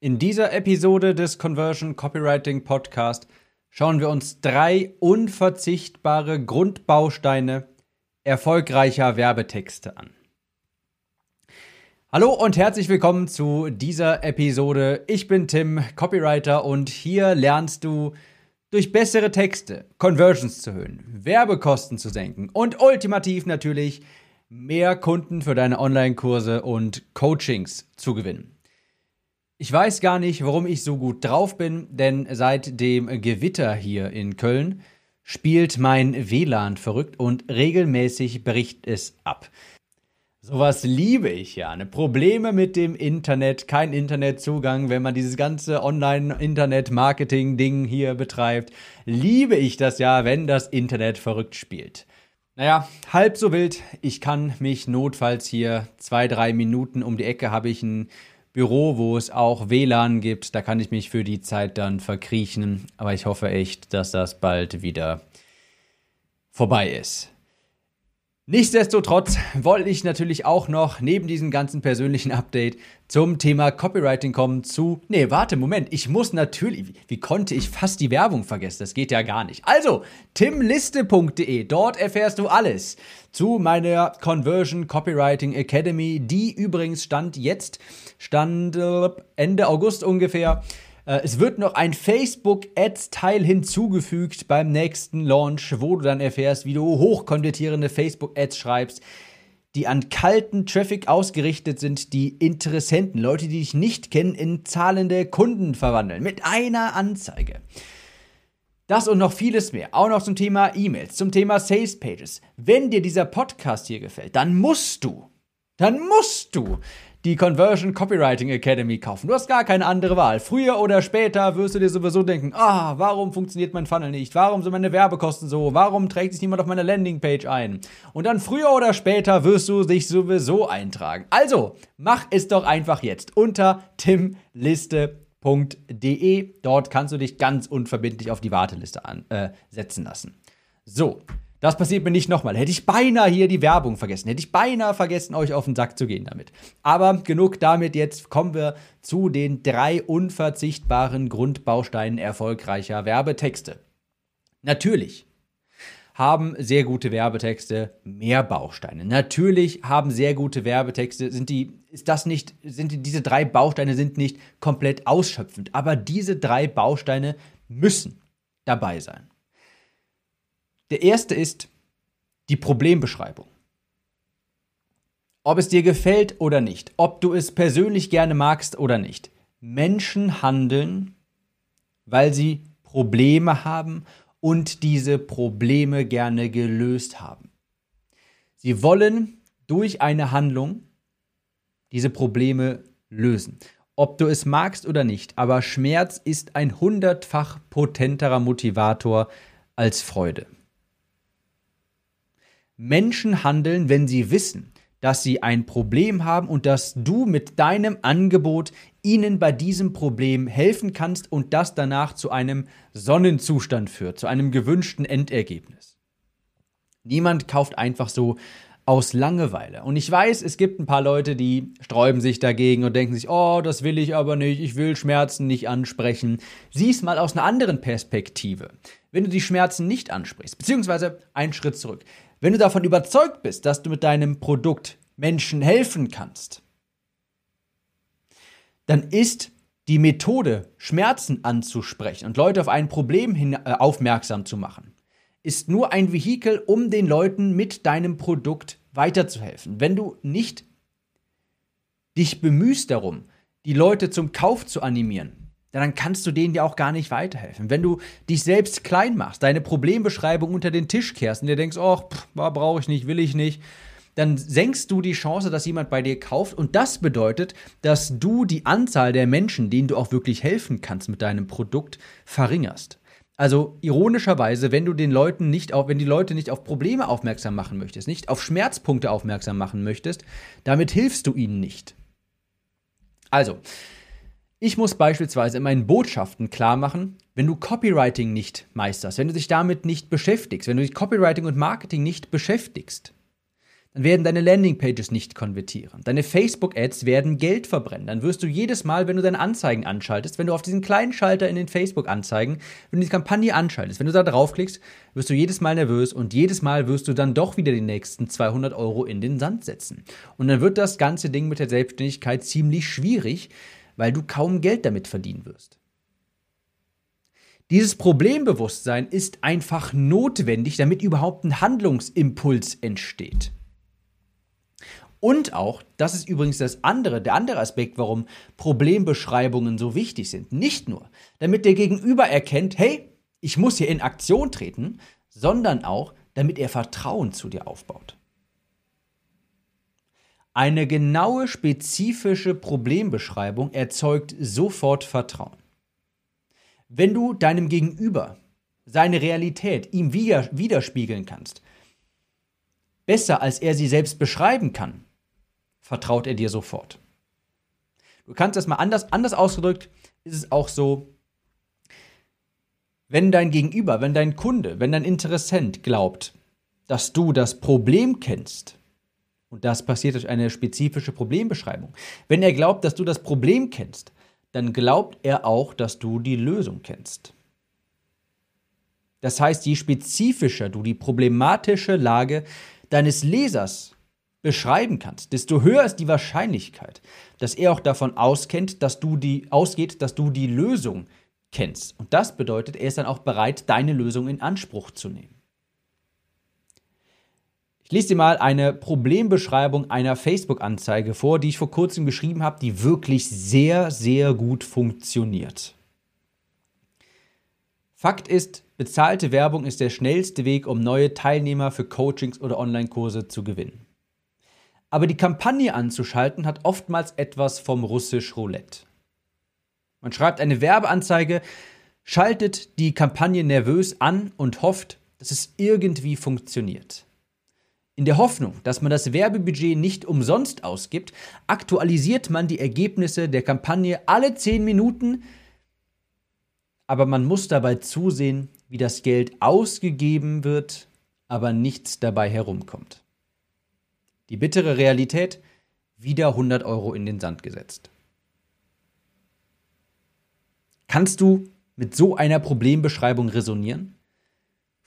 In dieser Episode des Conversion Copywriting Podcast schauen wir uns drei unverzichtbare Grundbausteine erfolgreicher Werbetexte an. Hallo und herzlich willkommen zu dieser Episode. Ich bin Tim, Copywriter und hier lernst du durch bessere Texte Conversions zu erhöhen, Werbekosten zu senken und ultimativ natürlich mehr Kunden für deine Online-Kurse und Coachings zu gewinnen. Ich weiß gar nicht, warum ich so gut drauf bin, denn seit dem Gewitter hier in Köln spielt mein WLAN verrückt und regelmäßig bricht es ab. Sowas liebe ich ja. Ne? Probleme mit dem Internet, kein Internetzugang, wenn man dieses ganze Online-Internet-Marketing-Ding hier betreibt. Liebe ich das ja, wenn das Internet verrückt spielt. Naja, halb so wild. Ich kann mich notfalls hier zwei, drei Minuten um die Ecke habe ich ein Büro, wo es auch WLAN gibt. Da kann ich mich für die Zeit dann verkriechen. Aber ich hoffe echt, dass das bald wieder vorbei ist. Nichtsdestotrotz wollte ich natürlich auch noch neben diesem ganzen persönlichen Update zum Thema Copywriting kommen zu. Nee, warte, Moment, ich muss natürlich. Wie, konnte ich fast die Werbung vergessen? Das geht ja gar nicht. Also, timliste.de, dort erfährst du alles zu meiner Conversion Copywriting Academy, die übrigens stand jetzt, stand äh, Ende August ungefähr äh, es wird noch ein Facebook-Ads-Teil hinzugefügt beim nächsten Launch, wo du dann erfährst, wie du hochkonvertierende Facebook-Ads schreibst, die an kalten Traffic ausgerichtet sind, die Interessenten, Leute, die dich nicht kennen, in zahlende Kunden verwandeln. Mit einer Anzeige. Das und noch vieles mehr. Auch noch zum Thema E-Mails, zum Thema Sales Pages. Wenn dir dieser Podcast hier gefällt, dann musst du, dann musst du die Conversion Copywriting Academy kaufen. Du hast gar keine andere Wahl. Früher oder später wirst du dir sowieso denken, ah, warum funktioniert mein Funnel nicht? Warum sind meine Werbekosten so? Warum trägt sich niemand auf meiner Landingpage ein? Und dann früher oder später wirst du dich sowieso eintragen. Also, mach es doch einfach jetzt unter timliste.de. Dort kannst du dich ganz unverbindlich auf die Warteliste an, äh, setzen lassen. So, das passiert mir nicht nochmal. Hätte ich beinahe hier die Werbung vergessen. Hätte ich beinahe vergessen, euch auf den Sack zu gehen damit. Aber genug damit. Jetzt kommen wir zu den drei unverzichtbaren Grundbausteinen erfolgreicher Werbetexte. Natürlich haben sehr gute Werbetexte mehr Bausteine. Natürlich haben sehr gute Werbetexte, sind die, ist das nicht, sind die, diese drei Bausteine sind nicht komplett ausschöpfend. Aber diese drei Bausteine müssen dabei sein. Der erste ist die Problembeschreibung. Ob es dir gefällt oder nicht, ob du es persönlich gerne magst oder nicht. Menschen handeln, weil sie Probleme haben und diese Probleme gerne gelöst haben. Sie wollen durch eine Handlung diese Probleme lösen. Ob du es magst oder nicht, aber Schmerz ist ein hundertfach potenterer Motivator als Freude. Menschen handeln, wenn sie wissen, dass sie ein Problem haben und dass du mit deinem Angebot ihnen bei diesem Problem helfen kannst und das danach zu einem Sonnenzustand führt, zu einem gewünschten Endergebnis. Niemand kauft einfach so aus Langeweile. Und ich weiß, es gibt ein paar Leute, die sträuben sich dagegen und denken sich, oh, das will ich aber nicht, ich will Schmerzen nicht ansprechen. Sieh es mal aus einer anderen Perspektive. Wenn du die Schmerzen nicht ansprichst, beziehungsweise einen Schritt zurück. Wenn du davon überzeugt bist, dass du mit deinem Produkt Menschen helfen kannst, dann ist die Methode, Schmerzen anzusprechen und Leute auf ein Problem hin, äh, aufmerksam zu machen, ist nur ein Vehikel, um den Leuten mit deinem Produkt weiterzuhelfen. Wenn du nicht dich bemühst darum, die Leute zum Kauf zu animieren, dann kannst du denen ja auch gar nicht weiterhelfen. Wenn du dich selbst klein machst, deine Problembeschreibung unter den Tisch kehrst und dir denkst, oh, brauche ich nicht, will ich nicht, dann senkst du die Chance, dass jemand bei dir kauft. Und das bedeutet, dass du die Anzahl der Menschen, denen du auch wirklich helfen kannst mit deinem Produkt, verringerst. Also ironischerweise, wenn du den Leuten nicht auf, wenn die Leute nicht auf Probleme aufmerksam machen möchtest, nicht auf Schmerzpunkte aufmerksam machen möchtest, damit hilfst du ihnen nicht. Also, ich muss beispielsweise in meinen Botschaften klar machen, wenn du Copywriting nicht meisterst, wenn du dich damit nicht beschäftigst, wenn du dich Copywriting und Marketing nicht beschäftigst, dann werden deine Landingpages nicht konvertieren. Deine Facebook-Ads werden Geld verbrennen. Dann wirst du jedes Mal, wenn du deine Anzeigen anschaltest, wenn du auf diesen kleinen Schalter in den Facebook-Anzeigen, wenn du die Kampagne anschaltest, wenn du da draufklickst, wirst du jedes Mal nervös und jedes Mal wirst du dann doch wieder die nächsten 200 Euro in den Sand setzen. Und dann wird das ganze Ding mit der Selbstständigkeit ziemlich schwierig, weil du kaum Geld damit verdienen wirst. Dieses Problembewusstsein ist einfach notwendig, damit überhaupt ein Handlungsimpuls entsteht. Und auch, das ist übrigens das andere, der andere Aspekt, warum Problembeschreibungen so wichtig sind. Nicht nur, damit der Gegenüber erkennt, hey, ich muss hier in Aktion treten, sondern auch, damit er Vertrauen zu dir aufbaut. Eine genaue, spezifische Problembeschreibung erzeugt sofort Vertrauen. Wenn du deinem Gegenüber seine Realität ihm widerspiegeln kannst, besser als er sie selbst beschreiben kann, vertraut er dir sofort. Du kannst das mal anders, anders ausgedrückt, ist es auch so, wenn dein Gegenüber, wenn dein Kunde, wenn dein Interessent glaubt, dass du das Problem kennst, und das passiert durch eine spezifische Problembeschreibung, wenn er glaubt, dass du das Problem kennst, dann glaubt er auch, dass du die Lösung kennst. Das heißt, je spezifischer du die problematische Lage deines Lesers beschreiben kannst, desto höher ist die Wahrscheinlichkeit, dass er auch davon auskennt, dass du die, ausgeht, dass du die Lösung kennst. Und das bedeutet, er ist dann auch bereit, deine Lösung in Anspruch zu nehmen. Ich lese dir mal eine Problembeschreibung einer Facebook-Anzeige vor, die ich vor kurzem geschrieben habe, die wirklich sehr, sehr gut funktioniert. Fakt ist, bezahlte Werbung ist der schnellste Weg, um neue Teilnehmer für Coachings oder Online-Kurse zu gewinnen. Aber die Kampagne anzuschalten hat oftmals etwas vom russisch Roulette. Man schreibt eine Werbeanzeige, schaltet die Kampagne nervös an und hofft, dass es irgendwie funktioniert. In der Hoffnung, dass man das Werbebudget nicht umsonst ausgibt, aktualisiert man die Ergebnisse der Kampagne alle 10 Minuten, aber man muss dabei zusehen, wie das Geld ausgegeben wird, aber nichts dabei herumkommt. Die bittere Realität, wieder 100 Euro in den Sand gesetzt. Kannst du mit so einer Problembeschreibung resonieren?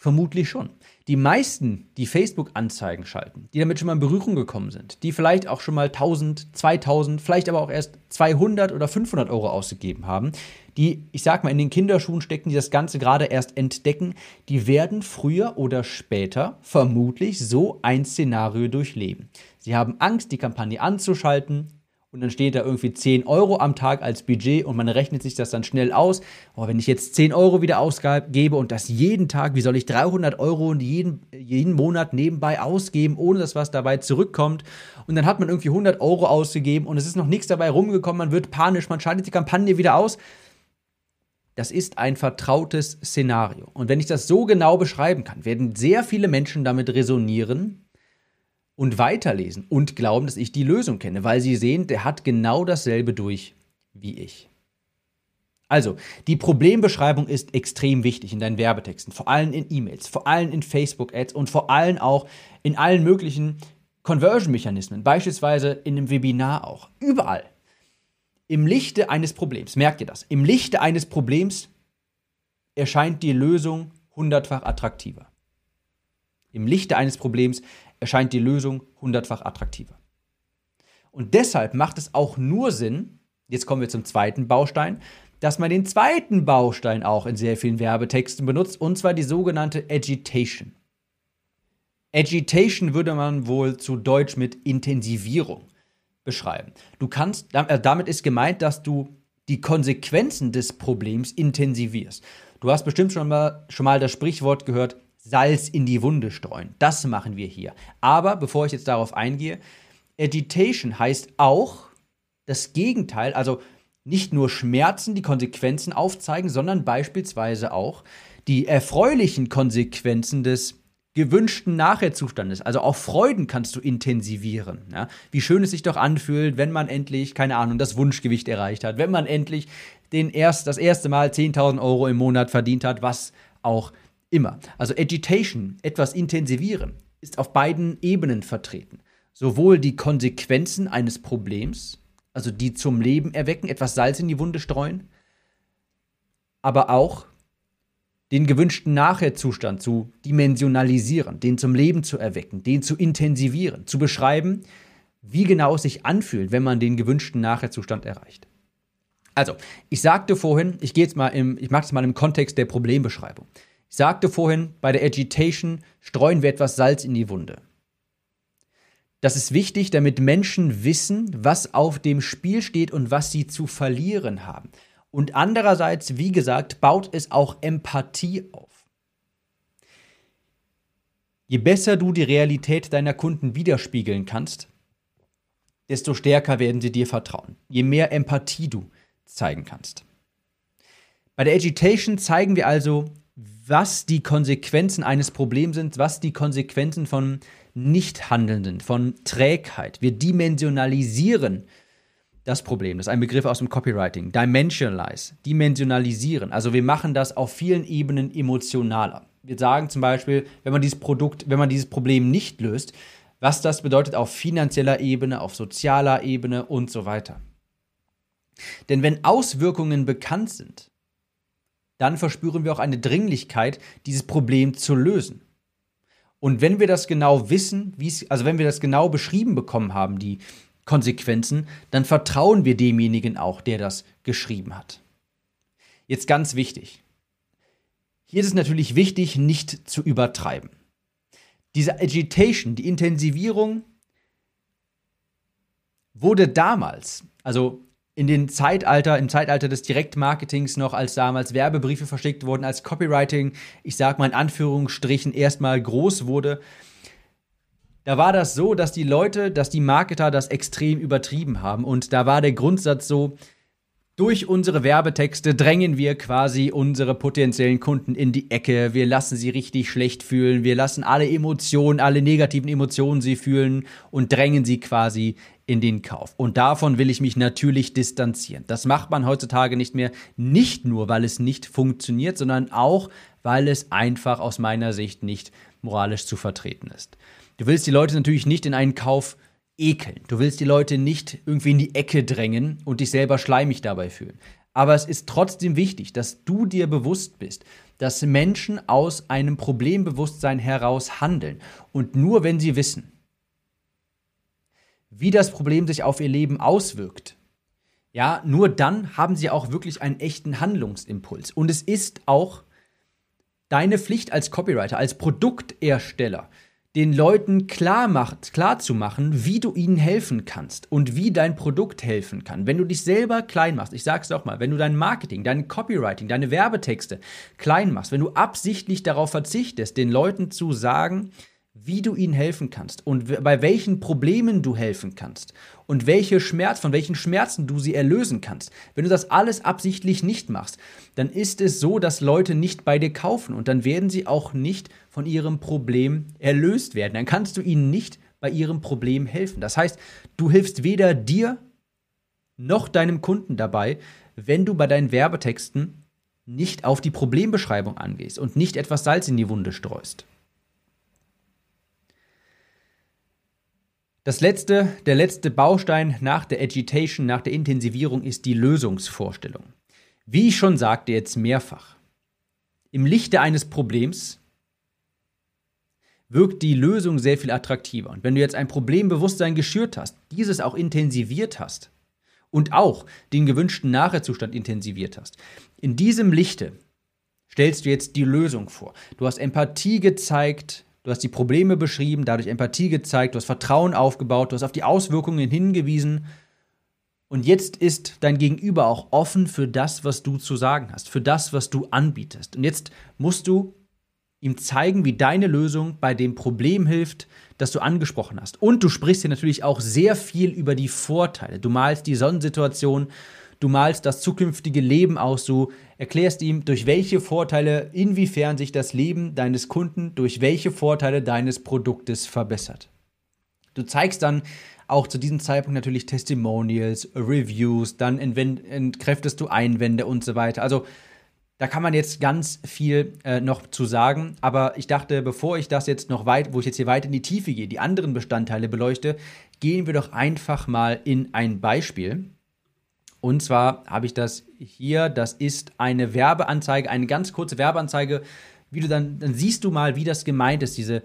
Vermutlich schon. Die meisten, die Facebook-Anzeigen schalten, die damit schon mal in Berührung gekommen sind, die vielleicht auch schon mal 1000, 2000, vielleicht aber auch erst 200 oder 500 Euro ausgegeben haben, die, ich sag mal, in den Kinderschuhen stecken, die das Ganze gerade erst entdecken, die werden früher oder später vermutlich so ein Szenario durchleben. Sie haben Angst, die Kampagne anzuschalten, und dann steht da irgendwie 10 Euro am Tag als Budget und man rechnet sich das dann schnell aus. Oh, wenn ich jetzt 10 Euro wieder ausgebe und das jeden Tag, wie soll ich 300 Euro jeden, jeden Monat nebenbei ausgeben, ohne dass was dabei zurückkommt? Und dann hat man irgendwie 100 Euro ausgegeben und es ist noch nichts dabei rumgekommen, man wird panisch, man schaltet die Kampagne wieder aus. Das ist ein vertrautes Szenario. Und wenn ich das so genau beschreiben kann, werden sehr viele Menschen damit resonieren und weiterlesen und glauben, dass ich die Lösung kenne, weil sie sehen, der hat genau dasselbe durch wie ich. Also, die Problembeschreibung ist extrem wichtig in deinen Werbetexten, vor allem in E-Mails, vor allem in Facebook-Ads und vor allem auch in allen möglichen Conversion-Mechanismen, beispielsweise in einem Webinar auch. Überall. Im Lichte eines Problems, merkt ihr das? Im Lichte eines Problems erscheint die Lösung hundertfach attraktiver. Im Lichte eines Problems erscheint die Lösung hundertfach attraktiver. Und deshalb macht es auch nur Sinn, jetzt kommen wir zum zweiten Baustein, dass man den zweiten Baustein auch in sehr vielen Werbetexten benutzt, und zwar die sogenannte Agitation. Agitation würde man wohl zu Deutsch mit Intensivierung beschreiben. Du kannst, äh, damit ist gemeint, dass du die Konsequenzen des Problems intensivierst. Du hast bestimmt schon mal, schon mal das Sprichwort gehört, Salz in die Wunde streuen. Das machen wir hier. Aber bevor ich jetzt darauf eingehe, Agitation heißt auch das Gegenteil, also nicht nur Schmerzen, die Konsequenzen aufzeigen, sondern beispielsweise auch die erfreulichen Konsequenzen des gewünschten Nachherzustandes. Also auch Freuden kannst du intensivieren. Ja? Wie schön es sich doch anfühlt, wenn man endlich, keine Ahnung, das Wunschgewicht erreicht hat, wenn man endlich den erst, das erste Mal 10.000 Euro im Monat verdient hat, was auch immer. Also Agitation, etwas intensivieren, ist auf beiden Ebenen vertreten. Sowohl die Konsequenzen eines Problems, also die zum Leben erwecken, etwas Salz in die Wunde streuen, aber auch den gewünschten Nachherzustand zu dimensionalisieren, den zum Leben zu erwecken, den zu intensivieren, zu beschreiben, wie genau es sich anfühlt, wenn man den gewünschten Nachherzustand erreicht. Also, ich sagte vorhin, ich gehe jetzt mal im, ich mache es mal im Kontext der Problembeschreibung. Ich sagte vorhin, bei der Agitation streuen wir etwas Salz in die Wunde. Das ist wichtig, damit Menschen wissen, was auf dem Spiel steht und was sie zu verlieren haben. Und andererseits, wie gesagt, baut es auch Empathie auf. Je besser du die Realität deiner Kunden widerspiegeln kannst, desto stärker werden sie dir vertrauen. Je mehr Empathie du zeigen kannst. Bei der Agitation zeigen wir also, was die Konsequenzen eines Problems sind, was die Konsequenzen von Nichthandelnden, von Trägheit. Wir dimensionalisieren das Problem. Das ist ein Begriff aus dem Copywriting. Dimensionalize, dimensionalisieren. Also wir machen das auf vielen Ebenen emotionaler. Wir sagen zum Beispiel, wenn man dieses Produkt, wenn man dieses Problem nicht löst, was das bedeutet auf finanzieller Ebene, auf sozialer Ebene und so weiter. Denn wenn Auswirkungen bekannt sind, dann verspüren wir auch eine Dringlichkeit, dieses Problem zu lösen. Und wenn wir das genau wissen, also wenn wir das genau beschrieben bekommen haben, die Konsequenzen, dann vertrauen wir demjenigen auch, der das geschrieben hat. Jetzt ganz wichtig. Hier ist es natürlich wichtig, nicht zu übertreiben. Diese Agitation, die Intensivierung, wurde damals, also in den Zeitalter, im Zeitalter des Direktmarketings noch, als damals Werbebriefe verschickt wurden, als Copywriting, ich sag mal in Anführungsstrichen, erstmal groß wurde, da war das so, dass die Leute, dass die Marketer das extrem übertrieben haben. Und da war der Grundsatz so, durch unsere Werbetexte drängen wir quasi unsere potenziellen Kunden in die Ecke. Wir lassen sie richtig schlecht fühlen. Wir lassen alle Emotionen, alle negativen Emotionen sie fühlen und drängen sie quasi in den Kauf. Und davon will ich mich natürlich distanzieren. Das macht man heutzutage nicht mehr, nicht nur, weil es nicht funktioniert, sondern auch, weil es einfach aus meiner Sicht nicht moralisch zu vertreten ist. Du willst die Leute natürlich nicht in einen Kauf ekeln. Du willst die Leute nicht irgendwie in die Ecke drängen und dich selber schleimig dabei fühlen. Aber es ist trotzdem wichtig, dass du dir bewusst bist, dass Menschen aus einem Problembewusstsein heraus handeln. Und nur wenn sie wissen, wie das Problem sich auf ihr Leben auswirkt, ja, nur dann haben sie auch wirklich einen echten Handlungsimpuls. Und es ist auch deine Pflicht als Copywriter, als Produktersteller, den Leuten klar, macht, klar zu machen, wie du ihnen helfen kannst und wie dein Produkt helfen kann. Wenn du dich selber klein machst, ich sag's doch mal, wenn du dein Marketing, dein Copywriting, deine Werbetexte klein machst, wenn du absichtlich darauf verzichtest, den Leuten zu sagen, wie du ihnen helfen kannst und bei welchen Problemen du helfen kannst und welche Schmerz, von welchen Schmerzen du sie erlösen kannst. Wenn du das alles absichtlich nicht machst, dann ist es so, dass Leute nicht bei dir kaufen und dann werden sie auch nicht von ihrem Problem erlöst werden. Dann kannst du ihnen nicht bei ihrem Problem helfen. Das heißt, du hilfst weder dir noch deinem Kunden dabei, wenn du bei deinen Werbetexten nicht auf die Problembeschreibung angehst und nicht etwas Salz in die Wunde streust. Das letzte, der letzte Baustein nach der Agitation, nach der Intensivierung ist die Lösungsvorstellung. Wie ich schon sagte jetzt mehrfach, im Lichte eines Problems wirkt die Lösung sehr viel attraktiver. Und wenn du jetzt ein Problembewusstsein geschürt hast, dieses auch intensiviert hast und auch den gewünschten Nachherzustand intensiviert hast, in diesem Lichte stellst du jetzt die Lösung vor. Du hast Empathie gezeigt, Du hast die Probleme beschrieben, dadurch Empathie gezeigt, du hast Vertrauen aufgebaut, du hast auf die Auswirkungen hingewiesen. Und jetzt ist dein Gegenüber auch offen für das, was du zu sagen hast, für das, was du anbietest. Und jetzt musst du ihm zeigen, wie deine Lösung bei dem Problem hilft, das du angesprochen hast. Und du sprichst hier natürlich auch sehr viel über die Vorteile. Du malst die Sonnensituation du malst das zukünftige Leben aus, du erklärst ihm, durch welche Vorteile, inwiefern sich das Leben deines Kunden durch welche Vorteile deines Produktes verbessert. Du zeigst dann auch zu diesem Zeitpunkt natürlich Testimonials, Reviews, dann entkräftest du Einwände und so weiter. Also Da kann man jetzt ganz viel äh, noch zu sagen, aber ich dachte, bevor ich das jetzt noch weit, wo ich jetzt hier weit in die Tiefe gehe, die anderen Bestandteile beleuchte, gehen wir doch einfach mal in ein Beispiel. Und zwar habe ich das hier, das ist eine Werbeanzeige, eine ganz kurze Werbeanzeige. Wie du dann, dann siehst du mal, wie das gemeint ist, diese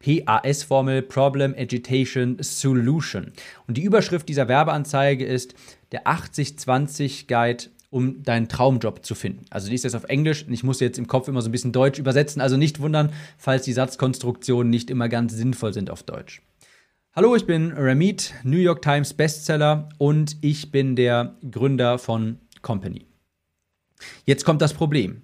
PAS-Formel Problem Agitation Solution. Und die Überschrift dieser Werbeanzeige ist der 80-20 Guide um deinen Traumjob zu finden. Also die ist jetzt auf Englisch und ich muss jetzt im Kopf immer so ein bisschen Deutsch übersetzen. Also nicht wundern, falls die Satzkonstruktionen nicht immer ganz sinnvoll sind auf Deutsch. Hallo, ich bin Ramit, New York Times Bestseller und ich bin der Gründer von Company. Jetzt kommt das Problem.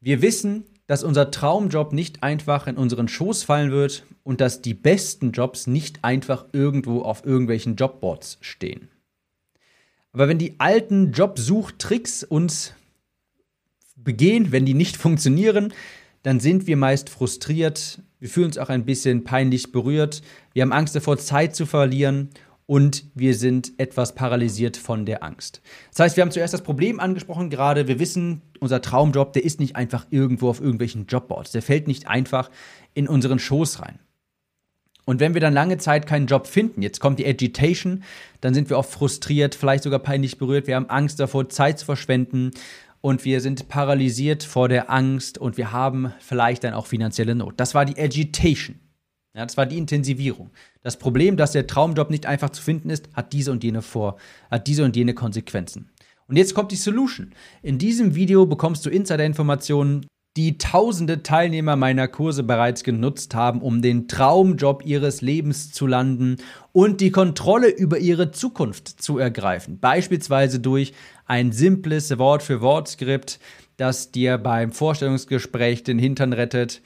Wir wissen, dass unser Traumjob nicht einfach in unseren Schoß fallen wird und dass die besten Jobs nicht einfach irgendwo auf irgendwelchen Jobboards stehen. Aber wenn die alten Jobsuchtricks uns begehen, wenn die nicht funktionieren, dann sind wir meist frustriert, wir fühlen uns auch ein bisschen peinlich berührt, wir haben Angst davor, Zeit zu verlieren und wir sind etwas paralysiert von der Angst. Das heißt, wir haben zuerst das Problem angesprochen. Gerade, wir wissen, unser Traumjob, der ist nicht einfach irgendwo auf irgendwelchen Jobboards, der fällt nicht einfach in unseren Schoß rein. Und wenn wir dann lange Zeit keinen Job finden, jetzt kommt die Agitation, dann sind wir oft frustriert, vielleicht sogar peinlich berührt, wir haben Angst davor, Zeit zu verschwenden und wir sind paralysiert vor der Angst und wir haben vielleicht dann auch finanzielle Not. Das war die Agitation. Ja, das war die Intensivierung. Das Problem, dass der Traumjob nicht einfach zu finden ist, hat diese und jene vor, hat diese und jene Konsequenzen. Und jetzt kommt die Solution. In diesem Video bekommst du Insider-Informationen die tausende Teilnehmer meiner Kurse bereits genutzt haben, um den Traumjob ihres Lebens zu landen und die Kontrolle über ihre Zukunft zu ergreifen. Beispielsweise durch ein simples Wort-für-Wort-Skript, das dir beim Vorstellungsgespräch den Hintern rettet.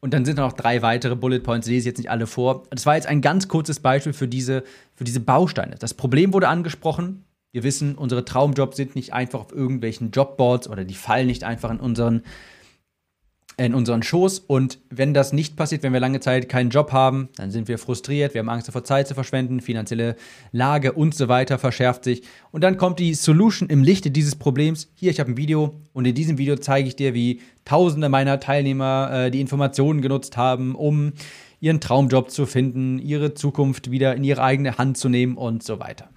Und dann sind noch drei weitere Bullet Points, lese ich jetzt nicht alle vor. Das war jetzt ein ganz kurzes Beispiel für diese, für diese Bausteine. Das Problem wurde angesprochen. Wir wissen, unsere Traumjobs sind nicht einfach auf irgendwelchen Jobboards oder die fallen nicht einfach in unseren in unseren Schoß. Und wenn das nicht passiert, wenn wir lange Zeit keinen Job haben, dann sind wir frustriert, wir haben Angst davor, Zeit zu verschwenden, finanzielle Lage und so weiter verschärft sich. Und dann kommt die Solution im Lichte dieses Problems. Hier, ich habe ein Video und in diesem Video zeige ich dir, wie Tausende meiner Teilnehmer äh, die Informationen genutzt haben, um ihren Traumjob zu finden, ihre Zukunft wieder in ihre eigene Hand zu nehmen und so weiter.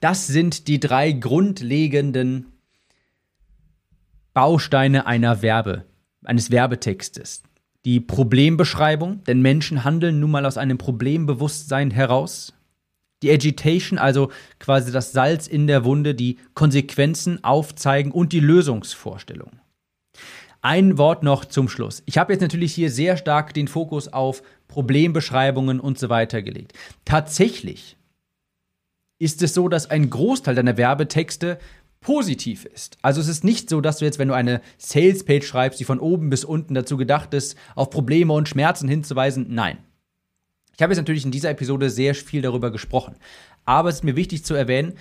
Das sind die drei grundlegenden Bausteine einer Werbe, eines Werbetextes. Die Problembeschreibung, denn Menschen handeln nun mal aus einem Problembewusstsein heraus. Die Agitation, also quasi das Salz in der Wunde, die Konsequenzen aufzeigen und die Lösungsvorstellung. Ein Wort noch zum Schluss. Ich habe jetzt natürlich hier sehr stark den Fokus auf Problembeschreibungen und so weiter gelegt. Tatsächlich ist es so, dass ein Großteil deiner Werbetexte positiv ist. Also es ist nicht so, dass du jetzt, wenn du eine Sales-Page schreibst, die von oben bis unten dazu gedacht ist, auf Probleme und Schmerzen hinzuweisen. Nein. Ich habe jetzt natürlich in dieser Episode sehr viel darüber gesprochen. Aber es ist mir wichtig zu erwähnen,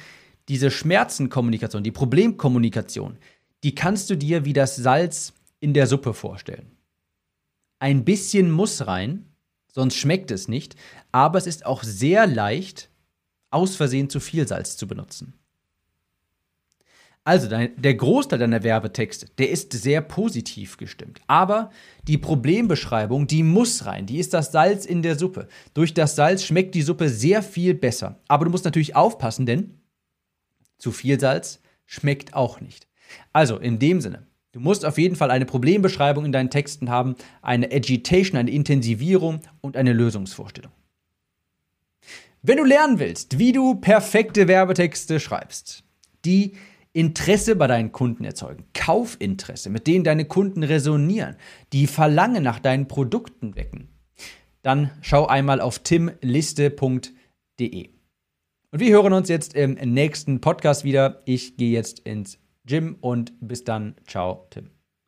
diese Schmerzenkommunikation, die Problemkommunikation, die kannst du dir wie das Salz in der Suppe vorstellen. Ein bisschen muss rein, sonst schmeckt es nicht, aber es ist auch sehr leicht, aus Versehen zu viel Salz zu benutzen. Also der Großteil deiner Werbetexte, der ist sehr positiv gestimmt. Aber die Problembeschreibung, die muss rein. Die ist das Salz in der Suppe. Durch das Salz schmeckt die Suppe sehr viel besser. Aber du musst natürlich aufpassen, denn zu viel Salz schmeckt auch nicht. Also in dem Sinne, du musst auf jeden Fall eine Problembeschreibung in deinen Texten haben, eine Agitation, eine Intensivierung und eine Lösungsvorstellung. Wenn du lernen willst, wie du perfekte Werbetexte schreibst, die Interesse bei deinen Kunden erzeugen, Kaufinteresse, mit denen deine Kunden resonieren, die Verlangen nach deinen Produkten wecken, dann schau einmal auf timliste.de. Und wir hören uns jetzt im nächsten Podcast wieder. Ich gehe jetzt ins Gym und bis dann. Ciao, Tim.